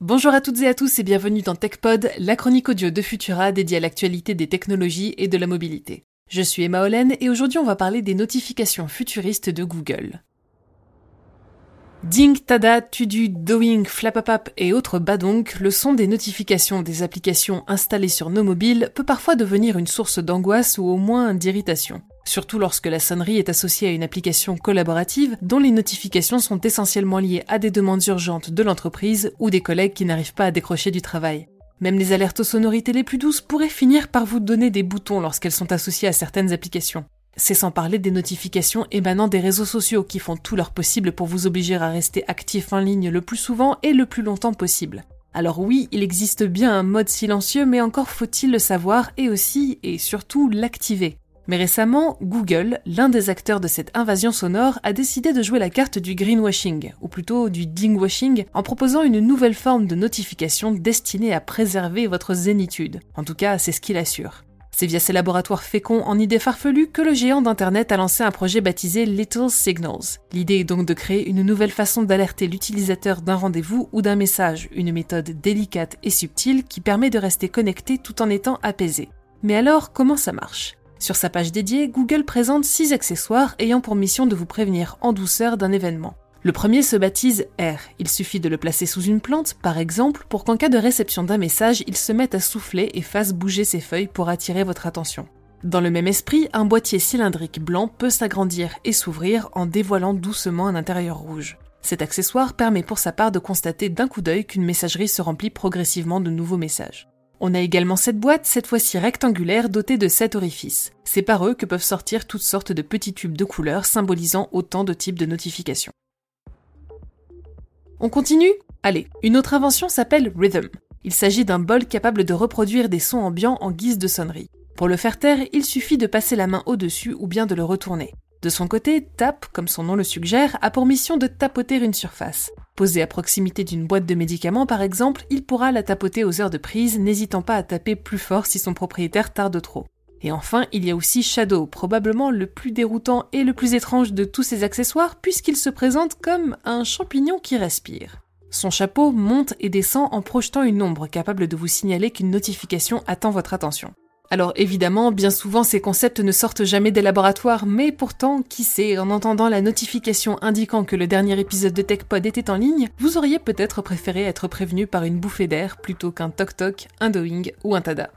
Bonjour à toutes et à tous et bienvenue dans TechPod, la chronique audio de Futura dédiée à l'actualité des technologies et de la mobilité. Je suis Emma Hollen et aujourd'hui on va parler des notifications futuristes de Google. Ding, Tada, Tudu, Doing, Flapapap et autres badonks, le son des notifications des applications installées sur nos mobiles peut parfois devenir une source d'angoisse ou au moins d'irritation. Surtout lorsque la sonnerie est associée à une application collaborative dont les notifications sont essentiellement liées à des demandes urgentes de l'entreprise ou des collègues qui n'arrivent pas à décrocher du travail. Même les alertes aux sonorités les plus douces pourraient finir par vous donner des boutons lorsqu'elles sont associées à certaines applications. C'est sans parler des notifications émanant des réseaux sociaux qui font tout leur possible pour vous obliger à rester actif en ligne le plus souvent et le plus longtemps possible. Alors oui, il existe bien un mode silencieux, mais encore faut-il le savoir et aussi et surtout l'activer. Mais récemment, Google, l'un des acteurs de cette invasion sonore, a décidé de jouer la carte du greenwashing, ou plutôt du dingwashing, en proposant une nouvelle forme de notification destinée à préserver votre zénitude. En tout cas, c'est ce qu'il assure. C'est via ses laboratoires féconds en idées farfelues que le géant d'Internet a lancé un projet baptisé Little Signals. L'idée est donc de créer une nouvelle façon d'alerter l'utilisateur d'un rendez-vous ou d'un message, une méthode délicate et subtile qui permet de rester connecté tout en étant apaisé. Mais alors, comment ça marche? Sur sa page dédiée, Google présente 6 accessoires ayant pour mission de vous prévenir en douceur d'un événement. Le premier se baptise R. Il suffit de le placer sous une plante, par exemple, pour qu'en cas de réception d'un message, il se mette à souffler et fasse bouger ses feuilles pour attirer votre attention. Dans le même esprit, un boîtier cylindrique blanc peut s'agrandir et s'ouvrir en dévoilant doucement un intérieur rouge. Cet accessoire permet pour sa part de constater d'un coup d'œil qu'une messagerie se remplit progressivement de nouveaux messages. On a également cette boîte, cette fois-ci rectangulaire, dotée de 7 orifices. C'est par eux que peuvent sortir toutes sortes de petits tubes de couleurs symbolisant autant de types de notifications. On continue? Allez, une autre invention s'appelle Rhythm. Il s'agit d'un bol capable de reproduire des sons ambiants en guise de sonnerie. Pour le faire taire, il suffit de passer la main au-dessus ou bien de le retourner. De son côté, Tap, comme son nom le suggère, a pour mission de tapoter une surface. Posé à proximité d'une boîte de médicaments par exemple, il pourra la tapoter aux heures de prise, n'hésitant pas à taper plus fort si son propriétaire tarde trop. Et enfin, il y a aussi Shadow, probablement le plus déroutant et le plus étrange de tous ces accessoires puisqu'il se présente comme un champignon qui respire. Son chapeau monte et descend en projetant une ombre capable de vous signaler qu'une notification attend votre attention. Alors évidemment, bien souvent ces concepts ne sortent jamais des laboratoires, mais pourtant, qui sait, en entendant la notification indiquant que le dernier épisode de TechPod était en ligne, vous auriez peut-être préféré être prévenu par une bouffée d'air plutôt qu'un toc-toc, un doing ou un tada.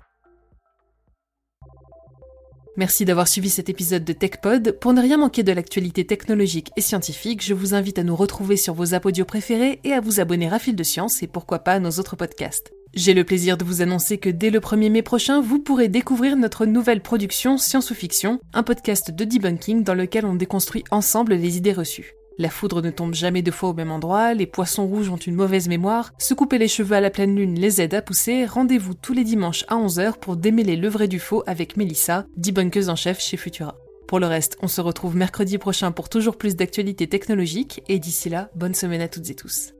Merci d'avoir suivi cet épisode de TechPod. Pour ne rien manquer de l'actualité technologique et scientifique, je vous invite à nous retrouver sur vos apodios préférés et à vous abonner à Fil de Science et pourquoi pas à nos autres podcasts. J'ai le plaisir de vous annoncer que dès le 1er mai prochain, vous pourrez découvrir notre nouvelle production Science ou Fiction, un podcast de debunking dans lequel on déconstruit ensemble les idées reçues. La foudre ne tombe jamais deux fois au même endroit, les poissons rouges ont une mauvaise mémoire, se couper les cheveux à la pleine lune les aide à pousser, rendez-vous tous les dimanches à 11h pour démêler le vrai du faux avec Melissa, debunkeuse en chef chez Futura. Pour le reste, on se retrouve mercredi prochain pour toujours plus d'actualités technologiques, et d'ici là, bonne semaine à toutes et tous.